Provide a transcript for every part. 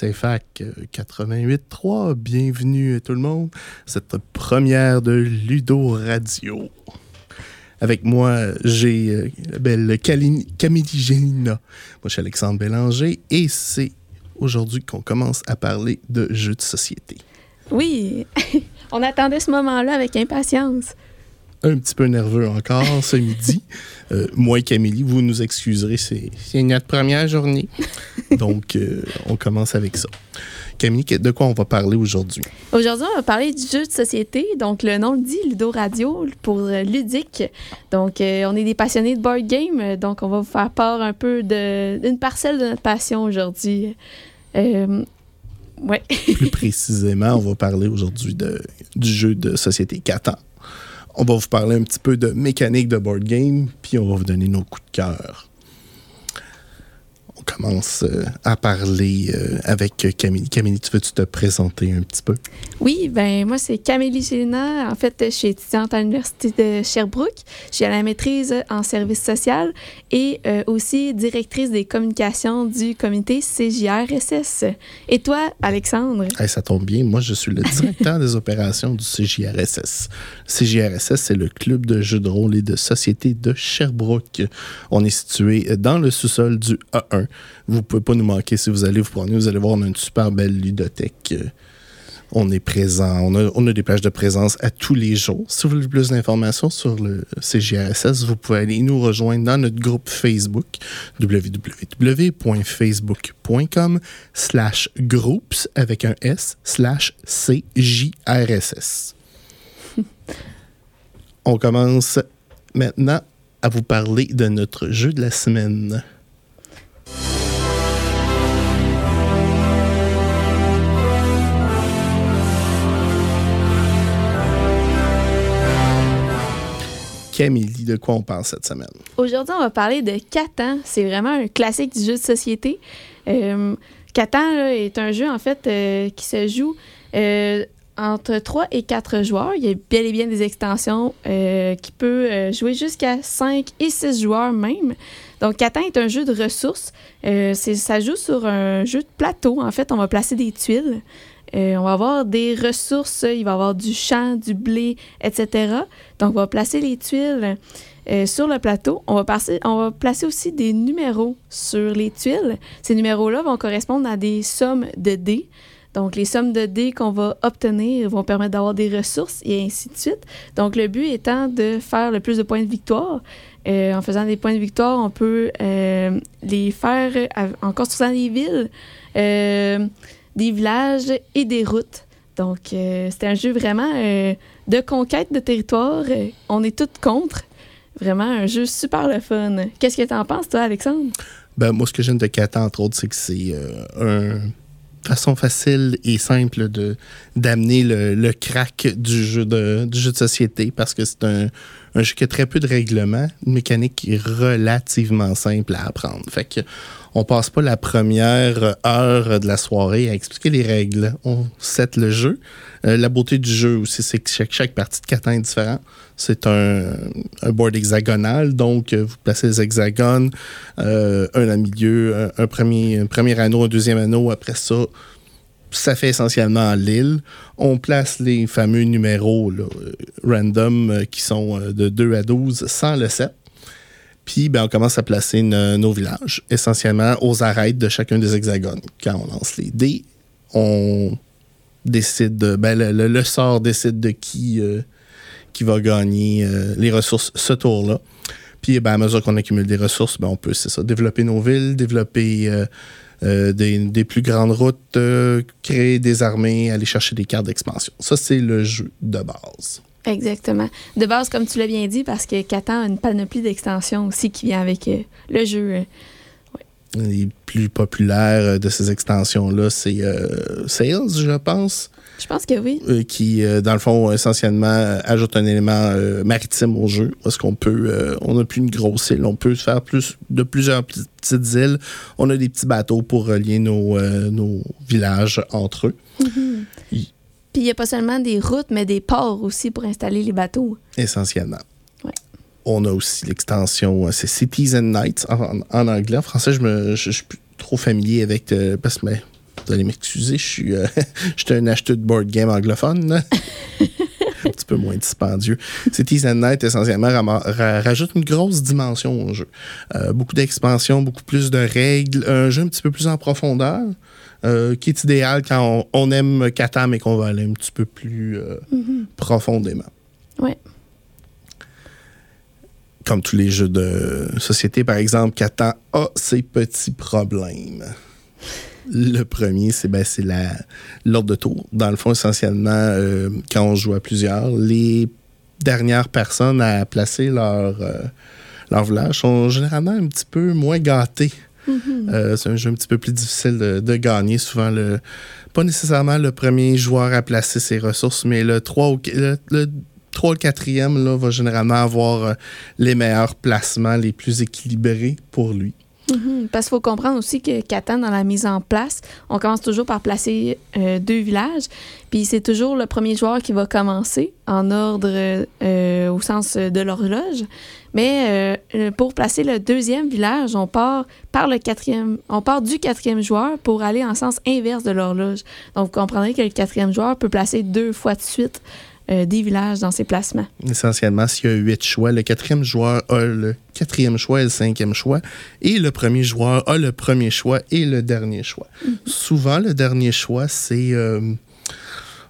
CFAC 88.3. Bienvenue tout le monde. Cette première de Ludo Radio. Avec moi, j'ai euh, la belle Camille Gélina. Moi, je suis Alexandre Bélanger et c'est aujourd'hui qu'on commence à parler de jeux de société. Oui, on attendait ce moment-là avec impatience. Un petit peu nerveux encore ce midi. Euh, moi et Camille, vous nous excuserez, c'est notre première journée. Donc, euh, on commence avec ça. Camille, de quoi on va parler aujourd'hui? Aujourd'hui, on va parler du jeu de société. Donc, le nom le dit, Ludo Radio, pour euh, ludique. Donc, euh, on est des passionnés de board game. Donc, on va vous faire part un peu d'une parcelle de notre passion aujourd'hui. Euh, ouais. Plus précisément, on va parler aujourd'hui du jeu de société Catan. On va vous parler un petit peu de mécanique de board game, puis on va vous donner nos coups de cœur. Commence euh, à parler euh, avec Camille. Camille, tu veux-tu te présenter un petit peu? Oui, ben moi, c'est Camélie Gélina. En fait, je suis étudiante à l'Université de Sherbrooke. À la maîtrise en service social et euh, aussi directrice des communications du comité CJRSS. Et toi, Alexandre? Hey, ça tombe bien, moi je suis le directeur des opérations du CJRSS. CJRSS, c'est le club de jeux de rôle et de société de Sherbrooke. On est situé dans le sous-sol du A1. Vous pouvez pas nous manquer si vous allez vous promener. Vous allez voir, on a une super belle ludothèque. Euh, On est présent, on a, on a des plages de présence à tous les jours. Si vous voulez plus d'informations sur le CJRSS, vous pouvez aller nous rejoindre dans notre groupe Facebook www.facebook.com slash groups avec un S slash CJRSS. On commence maintenant à vous parler de notre jeu de la semaine. Camille, de quoi on parle cette semaine? Aujourd'hui, on va parler de Catan. C'est vraiment un classique du jeu de société. Euh, Catan est un jeu, en fait, euh, qui se joue euh, entre 3 et 4 joueurs. Il y a bel et bien des extensions qui peut jouer jusqu'à 5 et 6 joueurs même. Donc, Catan est un jeu de ressources. Ça joue sur un jeu de plateau. En fait, on va placer des tuiles. Euh, on va avoir des ressources. Il va y avoir du champ, du blé, etc. Donc, on va placer les tuiles euh, sur le plateau. On va, placer aussi des numéros sur les tuiles. Ces numéros-là vont correspondre à des sommes de dés. Donc, les sommes de dés qu'on va obtenir vont permettre d'avoir des ressources et ainsi de suite. Donc, le but étant de faire le plus de points de victoire. Euh, en faisant des points de victoire, on peut les faire en construisant des villes, des villages et des routes. Donc, euh, c'est un jeu vraiment euh, de conquête de territoire. Euh, on est toutes contre. Vraiment un jeu super le fun. Qu'est-ce que t'en penses, toi, Alexandre? Ben, moi, ce que j'aime de Catan, entre autres, c'est que c'est euh, une façon facile et simple de d'amener le, le crack du jeu de, du jeu de société parce que c'est un, un jeu qui a très peu de règlements, une mécanique relativement simple à apprendre. Fait que on passe pas la première heure de la soirée à expliquer les règles. On set le jeu. Euh, la beauté du jeu aussi, c'est que chaque, partie de Catan est différente. C'est un, board hexagonal, donc euh, vous placez les hexagones, euh, un à milieu, un, premier, premier anneau, un deuxième anneau. Après ça, ça fait essentiellement l'île. On place les fameux numéros random qui sont de 2 à 12 sans le 7. Puis ben, on commence à placer no- nos villages, essentiellement aux arêtes de chacun des hexagones. Quand on lance les dés, on décide, de- ben, le, sort décide de qui, euh, qui va gagner euh, les ressources ce tour-là. Puis ben, à mesure qu'on accumule des ressources, ben, on peut, c'est ça, développer nos villes, développer euh, des, plus grandes routes, créer des armées, aller chercher des cartes d'expansion. Ça, c'est le jeu de base. Exactement. De base, comme tu l'as bien dit, parce que Catan a une panoplie d'extensions aussi qui vient avec euh, le jeu. euh. Ouais. Les plus populaires de ces extensions-là, c'est euh, Sales, je pense. Je pense que oui. Euh, qui, euh, dans le fond, essentiellement, euh, ajoute un élément euh, maritime au jeu. Parce qu'on peut, euh, on n'a plus une grosse île, on peut faire plus de plusieurs petites îles. On a des petits bateaux pour relier nos, euh, nos villages entre eux, Puis il n'y a pas seulement des routes, mais des ports aussi pour installer les bateaux. essentiellement. Ouais. On a aussi l'extension, euh, c'est Cities and Nights en, anglais. En français, je ne suis plus trop familier avec. euh, parce que, mais, vous allez m'excuser, je suis euh, un acheteur de board game anglophone. un petit peu moins dispendieux. Cities and Night, essentiellement, rajoute une grosse dimension au jeu. Euh, beaucoup d'expansion, beaucoup plus de règles, un jeu un petit peu plus en profondeur, euh, qui est idéal quand on, on aime Catan, mais qu'on va aller un petit peu plus euh, profondément. Ouais. Comme tous les jeux de société, par exemple, Catan a ses petits problèmes. Le premier, c'est ben, la- l'ordre de tour. Dans le fond, essentiellement, euh, quand on joue à plusieurs, les dernières personnes à placer leur, euh, leur village sont généralement un petit peu moins gâtées. Euh, c'est un jeu un petit peu plus difficile de, de gagner. Souvent, le, pas nécessairement le premier joueur à placer ses ressources, mais le 3 ou le, le 3 ou le 4e là, va généralement avoir euh, les meilleurs placements, les plus équilibrés pour lui. Mhm. Parce qu'il faut comprendre aussi que Catan, dans la mise en place, on commence toujours par placer euh, deux villages. Puis c'est toujours le premier joueur qui va commencer en ordre euh, au sens de l'horloge. Mais euh, pour placer le deuxième village, on part par le quatrième, on part du quatrième joueur pour aller en sens inverse de l'horloge. Donc vous comprendrez que le quatrième joueur peut placer deux fois de suite euh, des villages dans ses placements. Essentiellement, s'il y a huit choix, le quatrième joueur a le quatrième choix et le cinquième choix, et le premier joueur a le premier choix et le dernier choix. Souvent, le dernier choix, c'est euh,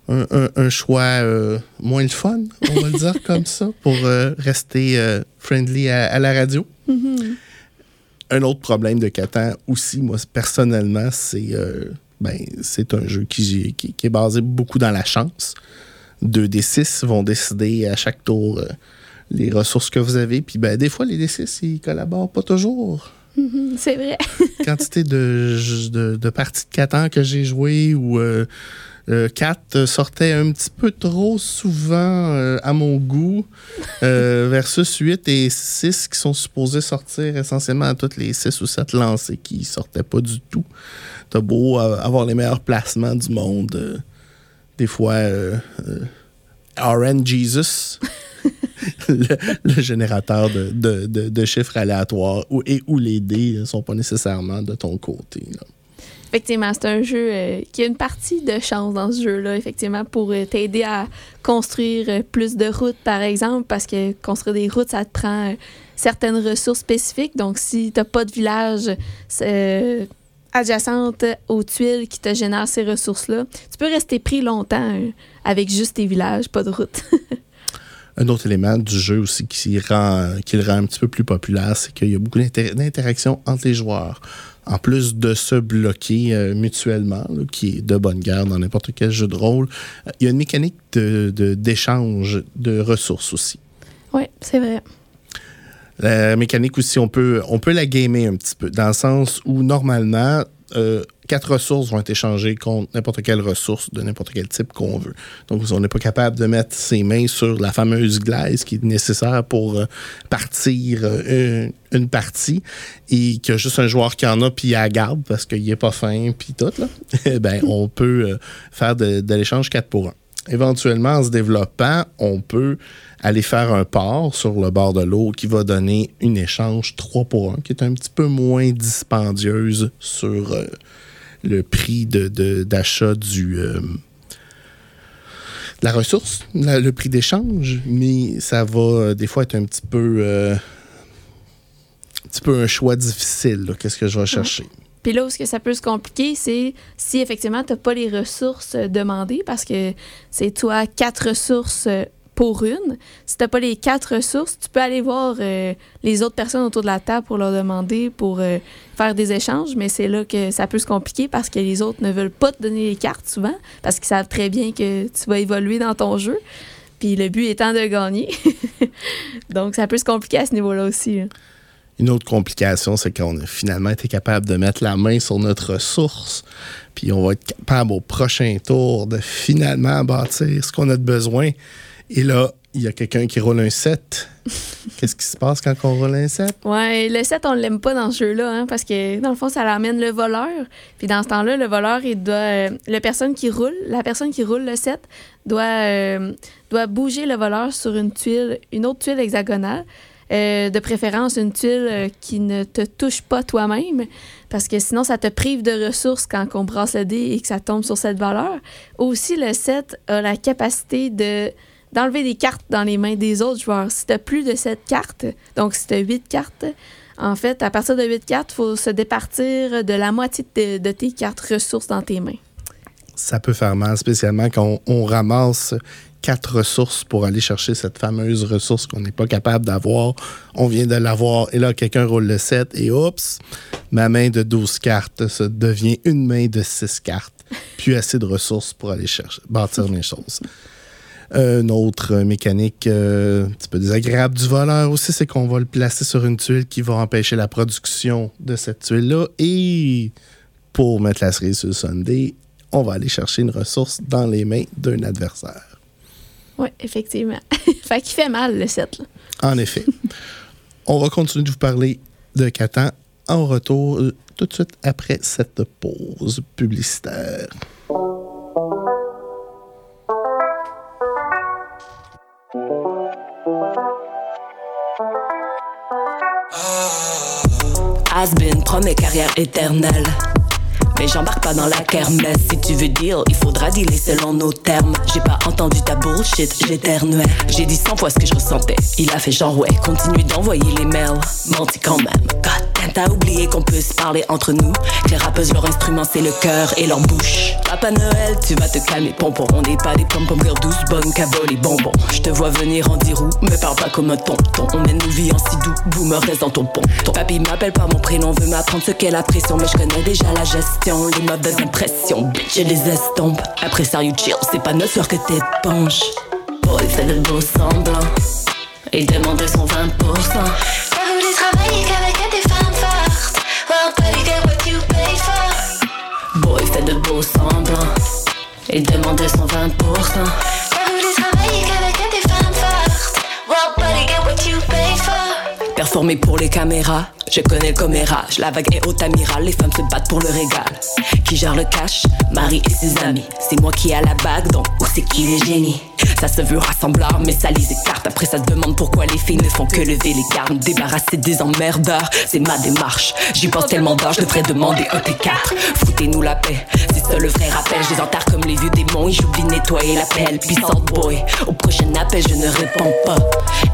un, un- un choix euh, moins le fun, on va le dire comme ça, pour rester friendly à, à la radio. Un autre problème de Catan aussi, moi, personnellement, c'est ben, c'est un jeu qui, qui- qui est basé beaucoup dans la chance. 2 des 6 vont décider à chaque tour euh, les ressources que vous avez. Puis ben, des fois, les D6, ils collaborent pas toujours. C'est vrai. Quantité de, de, de parties de Catan que j'ai joué où euh, 4 sortait un petit peu trop souvent euh, à mon goût euh, versus 8 et 6 qui sont supposés sortir essentiellement à toutes les 6 ou 7 lancés qui sortaient pas du tout. T'as beau avoir les meilleurs placements du monde. Des fois, euh, euh, RN Jesus, le, le générateur de, de- de- de chiffres aléatoires, où, et où les dés ne sont pas nécessairement de ton côté. là. Effectivement, c'est un jeu euh, qui a une partie de chance dans ce jeu-là, effectivement, pour euh, t'aider à construire euh, plus de routes, par exemple, parce que construire des routes, ça te prend certaines ressources spécifiques. Donc, si t'as pas de village euh, adjacente aux tuiles qui te génèrent ces ressources-là, tu peux rester pris longtemps euh, avec juste tes villages, pas de route. Un autre élément du jeu aussi qui, rend, qui le rend un petit peu plus populaire, c'est qu'il y a beaucoup d'inter- d'interactions entre les joueurs. En plus de se bloquer euh, mutuellement, là, qui est de bonne guerre dans n'importe quel jeu de rôle, euh, il y a une mécanique de- de- d'échange de, ressources aussi. oui, c'est vrai. La mécanique aussi, on peut, on peut la gamer un petit peu, dans le sens où normalement, euh, quatre ressources vont être échangées contre n'importe quelle ressource de n'importe quel type qu'on veut. Donc, on n'est pas capable de mettre ses mains sur la fameuse glaise qui est nécessaire pour euh, partir euh, une, partie et a juste un joueur qui en a puis il la garde parce qu'il n'est pas fin puis tout, là. Eh ben, on peut faire de, de l'échange 4 pour 1. Éventuellement, en se développant, on peut aller faire un port sur le bord de l'eau qui va donner une échange 3 pour 1, qui est un petit peu moins dispendieuse sur euh, le prix de- de- d'achat du... euh, de la ressource, la- le prix d'échange, mais ça va euh, des fois être un petit peu... un petit peu un choix difficile. Qu'est-ce que je vais chercher? Puis là où ce que ça peut se compliquer, c'est si effectivement tu n'as pas les ressources euh, demandées, parce que c'est toi quatre ressources euh, pour une. Si tu n'as pas les quatre ressources, tu peux aller voir euh, les autres personnes autour de la table pour leur demander, pour faire des échanges, mais c'est là que ça peut se compliquer parce que les autres ne veulent pas te donner les cartes souvent, parce qu'ils savent très bien que tu vas évoluer dans ton jeu. Puis le but étant de gagner. Donc ça peut se compliquer à ce niveau-là aussi. Une autre complication, c'est qu'on a finalement été capable de mettre la main sur notre ressource, puis on va être capable au prochain tour de finalement bâtir ce qu'on a de besoin. Et là, il y a quelqu'un qui roule un 7. Qu'est-ce qui se passe quand on roule un 7? Ouais, le 7, on l'aime pas dans ce jeu-là, hein, parce que dans le fond, ça l'amène le voleur. Puis dans ce temps-là, le voleur, il doit. euh, la personne qui roule, la personne qui roule le 7 doit, euh, doit bouger le voleur sur une tuile, une autre tuile hexagonale. Euh, de préférence, une tuile euh, qui ne te touche pas toi-même, parce que sinon, ça te prive de ressources quand on brasse le dé et que ça tombe sur cette valeur. Aussi, le 7 a la capacité de d'enlever des cartes dans les mains des autres joueurs. Si tu plus de 7 cartes, donc si tu as 8 cartes, en fait, à partir de 8 cartes, il faut se départir de la moitié de, tes cartes ressources dans tes mains. Ça peut faire mal, spécialement quand on ramasse quatre ressources pour aller chercher cette fameuse ressource qu'on n'est pas capable d'avoir. On vient de l'avoir et là, quelqu'un roule le 7 et oups, ma main de 12 cartes ça devient une main de 6 cartes. Plus assez de ressources pour aller chercher, bâtir mes choses. Une autre mécanique euh, un petit peu désagréable du voleur aussi, c'est qu'on va le placer sur une tuile qui va empêcher la production de cette tuile-là. Et pour mettre la cerise sur le Sunday, on va aller chercher une ressource dans les mains d'un adversaire. Oui, effectivement. fait qu'il fait mal, le 7. là. En effet. on va continuer de vous parler de Catan en retour euh, tout de suite après cette pause publicitaire. Has-been promet carrière éternelle. Mais j'embarque pas dans la kermesse. Si tu veux dire, il faudra dealer selon nos termes. J'ai pas entendu ta bullshit, j'éternuais. J'ai dit cent fois ce que je ressentais. Il a fait genre ouais, continue d'envoyer les mails. Menti quand même. T'as oublié qu'on peut se parler entre nous. Les rappeuses, leur instrument, c'est le cœur et leur bouche. Papa Noël, tu vas te calmer, pompon. On n'est pas des pom-pom girls douces, bonnes caboles et bonbons. Je te vois venir en dirou, me parle pas comme un tonton. On mène nos vies en si doux, boomer reste dans ton ponton. Papy m'appelle par mon prénom, veut m'apprendre ce qu'est la pression, mais je connais déjà la gestion. Les mauvaises impressions, bitch, je les estompe. Après ça, you chill, c'est pas notre soeur que t'éponges. Boy, fait de beau semblant. Et demander son 20%. Ça voulait travailler qu'avec semblant. Et demander son 20%. Ça voulait travailler qu'avec des femmes fortes. Well, buddy, get what you pay for. Performer pour les caméras, je connais le commérage. La vague est haute amiral, les femmes se battent pour le régal. Qui gère le cash? Marie et ses amis. C'est moi qui ai la bague, donc où c'est qui les génies Ça se veut rassembleur, mais ça les écarte. Après, ça se demande pourquoi les filles ne font que lever les gardes. Débarrasser des emmerdeurs, c'est ma démarche. J'y pense tellement d'heures, je devrais demander un T4. Foutez-nous la paix, c'est ça le vrai rappel. Je les enterre comme les vieux démons et j'oublie nettoyer la pelle. Puissante boy, au prochain appel, je ne réponds pas.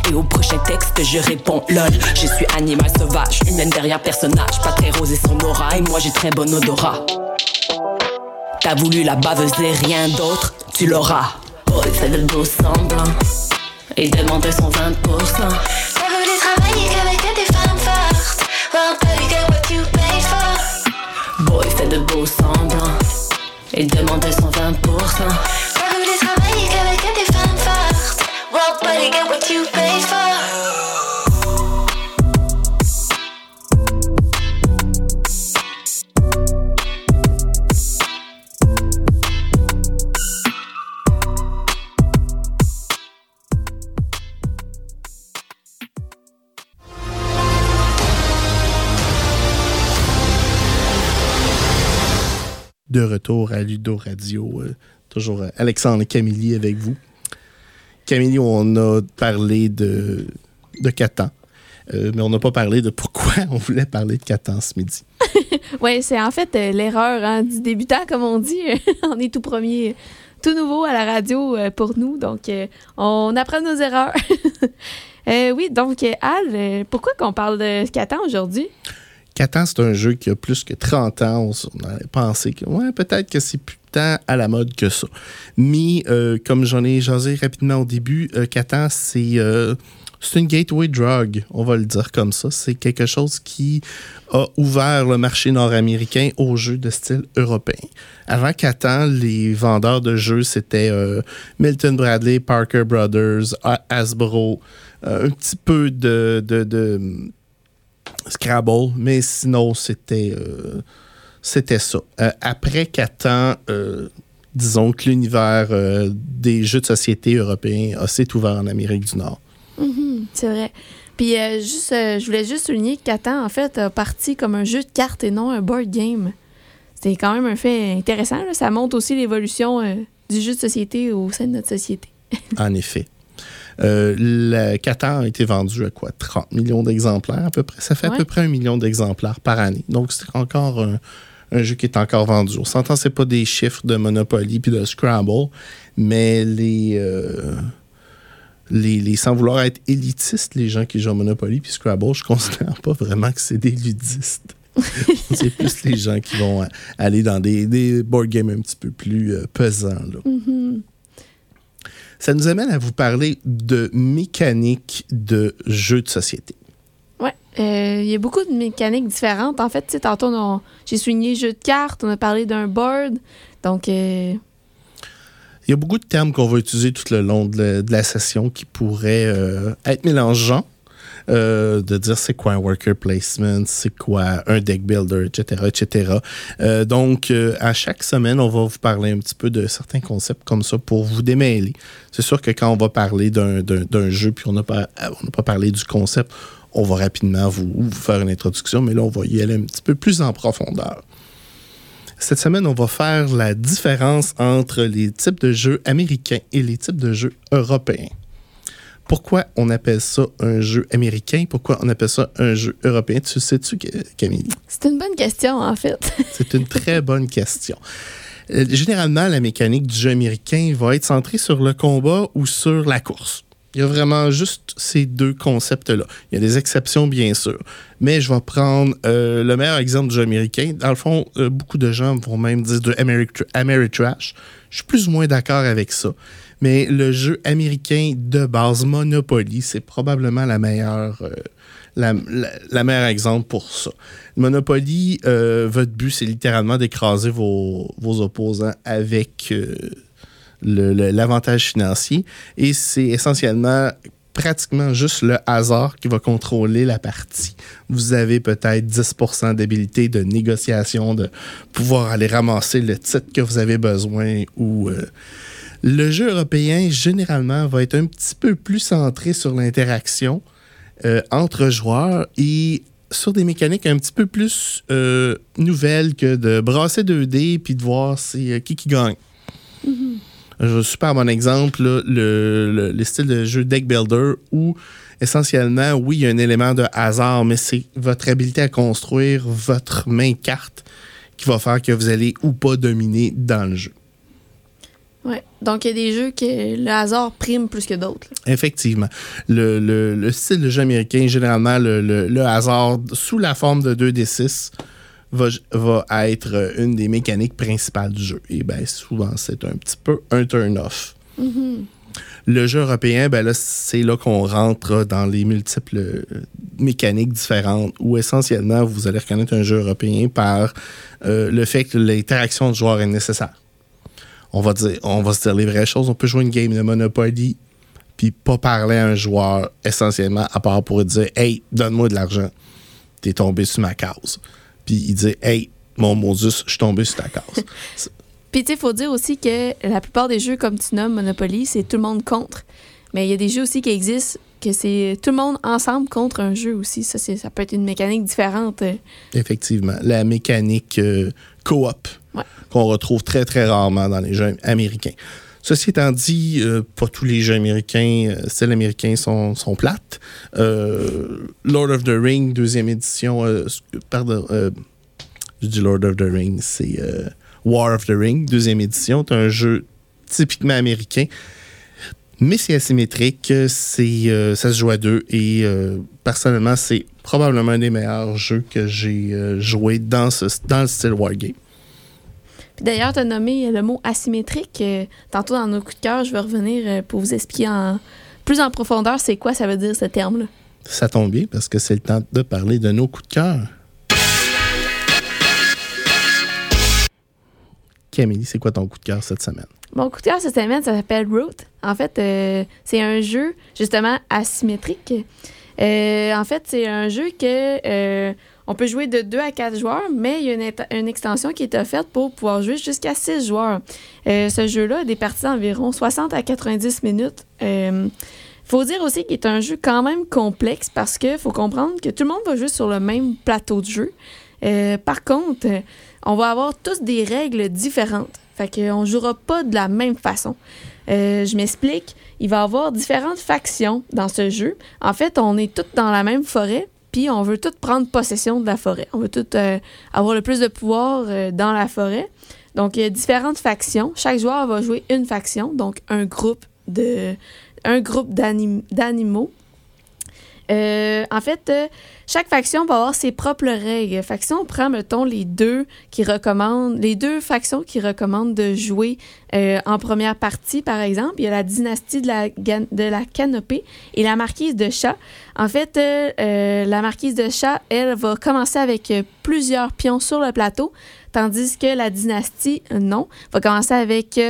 Et au prochain texte, je réponds lol. Je suis animal sauvage, humaine derrière personnage. Pas très rose et son aura, et moi j'ai très bon odorat. T'as voulu la baveuse et rien d'autre, tu l'auras. Boy, fait de beau semblant. Et demander son 20%. Ça voulait travailler qu'avec des femmes fortes. Well, buddy, get what you pay for. Boy, fait de beau semblant. Et demander son 20%. Ça voulait travailler qu'avec des femmes fortes. Well, buddy, get what you pay for. De retour à Ludo Radio. euh, toujours euh, Alexandre Camilly avec vous. Camilly, on a parlé de, de Catan. euh, mais on n'a pas parlé de pourquoi on voulait parler de Catan ce midi. Oui, c'est en fait l'erreur hein, du débutant, comme on dit. on est tout premier, tout nouveau à la radio pour nous, donc on apprend nos erreurs. Oui, donc Al, pourquoi qu'on parle de Catan aujourd'hui? Catan, c'est un jeu qui a plus que 30 ans. On, avait pensé que ouais, peut-être que c'est plus tant à la mode que ça. Mais euh, comme j'en ai jasé rapidement au début, euh, Catan, c'est euh, c'est une gateway drug, on va le dire comme ça. C'est quelque chose qui a ouvert le marché nord-américain aux jeux de style européen. Avant Catan, les vendeurs de jeux, c'était euh, Milton Bradley, Parker Brothers, A- Hasbro, euh, un petit peu de Scrabble, mais sinon, c'était euh, c'était ça. Euh, après Catan, euh, disons que l'univers euh, des jeux de société européens a s'est ouvert en Amérique du Nord. C'est vrai. Puis juste, je voulais juste souligner que Catan, en fait, a parti comme un jeu de cartes et non un board game. C'est quand même un fait intéressant. là. Ça montre aussi l'évolution du jeu de société au sein de notre société. En effet. Euh, le Catan a été vendu à quoi? 30 millions d'exemplaires à peu près? Ça fait à peu près un million d'exemplaires par année. Donc, c'est encore un, un jeu qui est encore vendu. On s'entend, c'est pas des chiffres de Monopoly puis de Scrabble, mais les, euh, les, les- sans vouloir être élitistes, les gens qui jouent à Monopoly puis Scrabble, je considère pas vraiment que c'est des ludistes. c'est plus les gens qui vont euh, aller dans des, des board games un petit peu plus euh, pesants. là. Ça nous amène à vous parler de mécanique de jeux de société. Ouais. Euh, Il y a beaucoup de mécaniques différentes. En fait, tu sais, tantôt, on- j'ai souligné jeu de cartes, on a parlé d'un board. Donc, euh, Il y a beaucoup de termes qu'on va utiliser tout le long de la, de la session qui pourraient euh, être mélangeants. Euh, de dire c'est quoi un worker placement, c'est quoi un deck builder, etc., etc. Euh, donc, euh, à chaque semaine, on va vous parler un petit peu de certains concepts comme ça pour vous démêler. C'est sûr que quand on va parler d'un- jeu, puis on n'a pas, pas parlé du concept, on va rapidement vous faire une introduction, mais là, on va y aller un petit peu plus en profondeur. Cette semaine, on va faire la différence entre les types de jeux américains et les types de jeux européens. Pourquoi on appelle ça un jeu américain? Pourquoi on appelle ça un jeu européen? Tu sais-tu, Ca- Camille? c'est une bonne question, en fait. C'est une très bonne question. Euh, Généralement, la mécanique du jeu américain va être centrée sur le combat ou sur la course. Il y a vraiment juste ces deux concepts-là. Il y a des exceptions, bien sûr. Mais je vais prendre euh, le meilleur exemple du jeu américain. Dans le fond, euh, beaucoup de gens vont même dire de Ameri- Ameritrash. Je suis plus ou moins d'accord avec ça. Mais le jeu américain de base, Monopoly, c'est probablement la meilleure, euh, la, meilleure exemple pour ça. Monopoly, euh, votre but, c'est littéralement d'écraser vos, vos opposants avec euh, l'avantage financier. Et c'est essentiellement pratiquement juste le hasard qui va contrôler la partie. Vous avez peut-être 10% d'habilité de négociation, de pouvoir aller ramasser le titre que vous avez besoin ou... le jeu européen, généralement, va être un petit peu plus centré sur l'interaction euh, entre joueurs et sur des mécaniques un petit peu plus euh, nouvelles que de brasser 2D puis de voir c'est euh, qui qui gagne. Un super bon exemple, là, le, le, le style de jeu Deck Builder où essentiellement, oui, il y a un élément de hasard, mais c'est votre habilité à construire votre main carte qui va faire que vous allez ou pas dominer dans le jeu. Ouais. Donc, il y a des jeux que le hasard prime plus que d'autres. Effectivement. Le, le- le style de jeu américain, généralement, le, le- hasard sous la forme de 2D6 va, va être euh, une des mécaniques principales du jeu. Et bien, souvent, c'est un petit peu un turn-off. Le jeu européen, ben là, c'est là qu'on rentre dans les multiples euh, mécaniques différentes où essentiellement, vous allez reconnaître un jeu européen par euh, le fait que l'interaction du joueur est nécessaire. On va, dire, on va se dire les vraies choses. On peut jouer une game de Monopoly puis pas parler à un joueur essentiellement à part pour dire Hey, donne-moi de l'argent. T'es tombé sur ma case. Puis il dit Hey, mon Moses, je suis tombé sur ta case. Puis, tu sais, il faut dire aussi que la plupart des jeux, comme tu nommes Monopoly, c'est tout le monde contre. Mais il y a des jeux aussi qui existent que c'est tout le monde ensemble contre un jeu aussi. Ça, c'est- ça peut être une mécanique différente. Effectivement. La mécanique euh, coop Qu'on retrouve très, très rarement dans les jeux américains. Ceci étant dit, euh, pas tous les jeux américains, euh, styles américains sont, sont plates. Euh, Lord of the Ring, deuxième édition, euh, pardon, je dis Lord of the Ring, c'est War of the Ring, deuxième édition. C'est un jeu typiquement américain. Mais c'est asymétrique, c'est, ça se joue à deux et personnellement, c'est probablement un des meilleurs jeux que j'ai joué dans, ce, dans le style Wargame. Puis d'ailleurs, tu as nommé le mot asymétrique. euh, tantôt, dans nos coups de cœur, je vais revenir euh, pour vous expliquer en plus en profondeur c'est quoi ça veut dire ce terme-là. Ça tombe bien parce que c'est le temps de parler de nos coups de cœur. Camille, c'est quoi ton coup de cœur cette semaine? Mon coup de cœur cette semaine, ça s'appelle Root. En fait, euh, c'est un jeu justement asymétrique. Euh, en fait, c'est un jeu que euh, on peut jouer de 2 à 4 joueurs, mais il y a une, extension qui est offerte pour pouvoir jouer jusqu'à 6 joueurs. Euh, ce jeu-là a des parties d'environ 60 à 90 minutes. Euh, faut dire aussi qu'il est un jeu quand même complexe parce que faut comprendre que tout le monde va jouer sur le même plateau de jeu. Euh, par contre, on va avoir tous des règles différentes. Fait qu'on jouera pas de la même façon. Euh, je m'explique. Il va y avoir différentes factions dans ce jeu. En fait, on est tous dans la même forêt, on veut tous prendre possession de la forêt. On veut tous euh, avoir le plus de pouvoir euh, dans la forêt. Donc, il y a différentes factions. Chaque joueur va jouer une faction, donc un groupe d'animaux. Euh, en fait, euh, chaque faction va avoir ses propres règles. Fait que si on prend, mettons, les deux qui recommandent, les deux factions qui recommandent de jouer euh, en première partie, par exemple, il y a la dynastie de la, canopée et la marquise de chat. En fait, la marquise de chat, elle, va commencer avec plusieurs pions sur le plateau, tandis que la dynastie, non, va commencer avec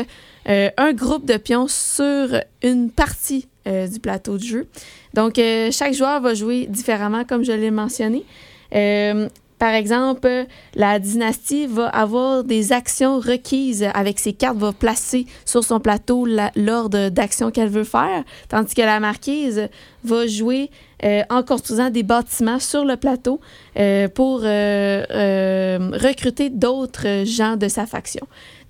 un groupe de pions sur une partie euh, du plateau de jeu. Donc, euh, chaque joueur va jouer différemment, comme je l'ai mentionné. Euh, par exemple, la dynastie va avoir des actions requises avec ses cartes, va placer sur son plateau la- l'ordre d'actions qu'elle veut faire, tandis que la marquise va jouer en construisant des bâtiments sur le plateau pour recruter d'autres gens de sa faction.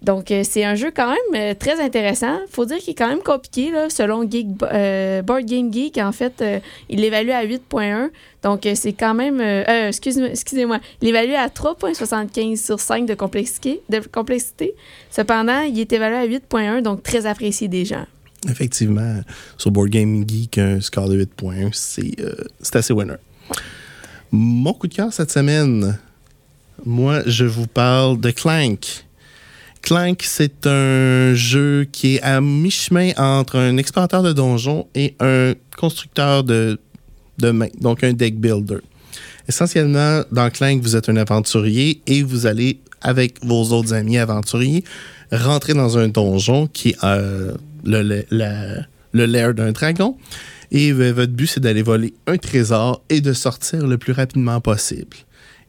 Donc, euh, c'est un jeu quand même euh, très intéressant. faut dire qu'il est quand même compliqué, selon Geek, euh, Board Game Geek. En fait, il l'évalue à 8.1. Donc, c'est quand même... excuse- excusez-moi. Il évalue à 3.75 sur 5 de complexité, de complexité. Cependant, il est évalué à 8.1, donc très apprécié des gens. Effectivement, sur Board Game Geek, un score de 8 points, c'est euh, c'est assez winner. Mon coup de cœur cette semaine, moi, je vous parle de Clank. Clank, c'est un jeu qui est à mi-chemin entre un explorateur de donjons et un constructeur de, main, donc un deck builder. Essentiellement, dans Clank, vous êtes un aventurier et vous allez, avec vos autres amis aventuriers, rentrer dans un donjon qui est euh, le, le lair d'un dragon. Et euh, votre but, c'est d'aller voler un trésor et de sortir le plus rapidement possible.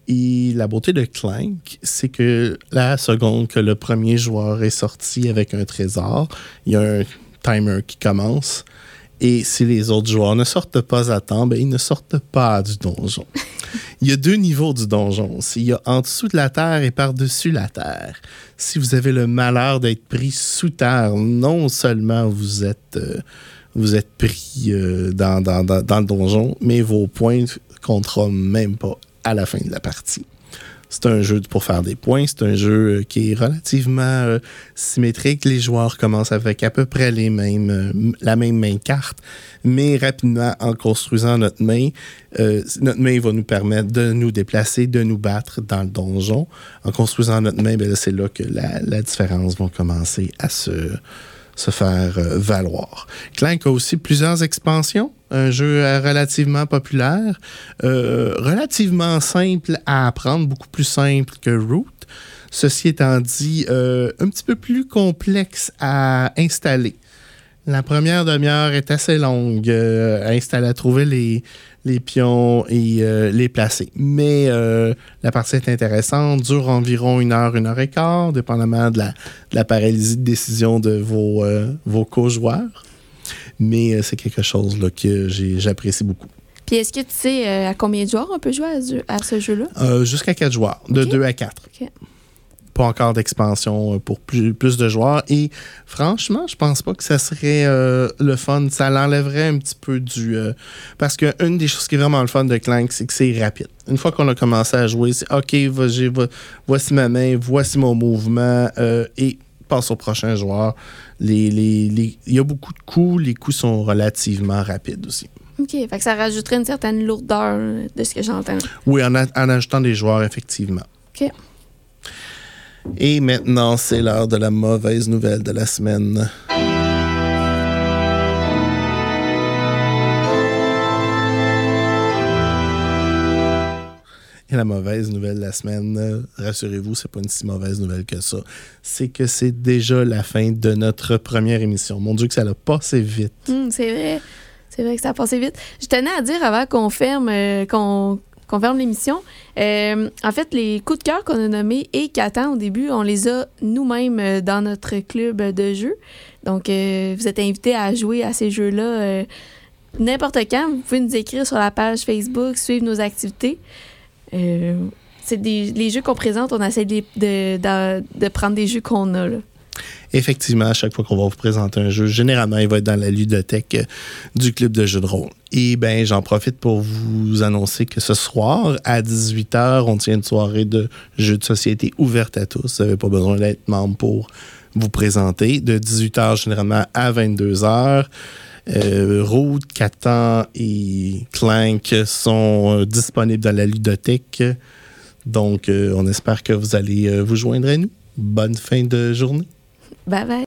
Et la beauté de Clank, c'est que la seconde que le premier joueur est sorti avec un trésor, il y a un timer qui commence. Et si les autres joueurs ne sortent pas à temps, ben, ils ne sortent pas du donjon. Il y a deux niveaux du donjon. Il y a en dessous de la terre et par-dessus la terre. Si vous avez le malheur d'être pris sous terre, non seulement vous êtes, euh, vous êtes pris euh, dans, dans- dans- dans le donjon, mais vos points ne compteront même pas à la fin de la partie. C'est un jeu pour faire des points. C'est un jeu euh, qui est relativement euh, symétrique. Les joueurs commencent avec à peu près les mêmes, euh, la même main carte, mais rapidement, en construisant notre main, notre main va nous permettre de nous déplacer, de nous battre dans le donjon. En construisant notre main, ben c'est là que la, différence va commencer à se, se faire valoir. Clank a aussi plusieurs expansions. Un jeu euh, relativement populaire, euh, relativement simple à apprendre, beaucoup plus simple que Root. Ceci étant dit, euh, un petit peu plus complexe à installer. La première demi-heure est assez longue à installer, à trouver les, les pions et les placer. Mais la partie est intéressante, dure environ une heure, une heure et quart, dépendamment de la, paralysie de décision de vos, vos co-joueurs. Mais euh, c'est quelque chose là, que j'apprécie beaucoup. Puis est-ce que tu sais euh, à combien de joueurs on peut jouer à, ce- à ce jeu-là? Euh, Jusqu'à 4 joueurs, de Ok. 2 à 4. Ok. Pas encore d'expansion pour plus, plus de joueurs. Et franchement, je pense pas que ça serait euh, le fun. Ça l'enlèverait un petit peu du. parce que une des choses qui est vraiment le fun de Clank, c'est que c'est rapide. Une fois qu'on a commencé à jouer, c'est OK, voici ma main, voici mon mouvement, et passe au prochain joueur. Les, les- les- Il y a beaucoup de coups, les coups sont relativement rapides aussi. OK. Fait que ça rajouterait une certaine lourdeur de ce que j'entends. Oui, en, a- en ajoutant des joueurs, effectivement. OK. Et maintenant, c'est l'heure de la mauvaise nouvelle de la semaine. Et la mauvaise nouvelle de la semaine, euh, rassurez-vous, c'est pas une si mauvaise nouvelle que ça. C'est que c'est déjà la fin de notre première émission. Mon Dieu, que ça l'a passé vite. Hum, c'est vrai. C'est vrai que ça a passé vite. Je tenais à dire avant qu'on ferme, euh, qu'on qu'on ferme l'émission. euh, en fait, les coups de cœur qu'on a nommés et Catan au début, on les a nous-mêmes dans notre club de jeux. Donc, vous êtes invités à jouer à ces jeux-là n'importe quand. Vous pouvez nous écrire sur la page Facebook, suivre nos activités. Euh, c'est des les jeux qu'on présente, on essaie de, de, prendre des jeux qu'on a. Là. Effectivement, à chaque fois qu'on va vous présenter un jeu, généralement, il va être dans la ludothèque euh, du club de jeux de rôle. Et ben, j'en profite pour vous annoncer que ce soir, à 18h, on tient une soirée de jeux de société ouverte à tous. Vous n'avez pas besoin d'être membre pour vous présenter. De 18h, généralement, à 22h. Euh, Route, Catan et Clank sont euh, disponibles dans la ludothèque. Donc, euh, on espère que vous allez euh, vous joindre à nous. Bonne fin de journée. Bye bye.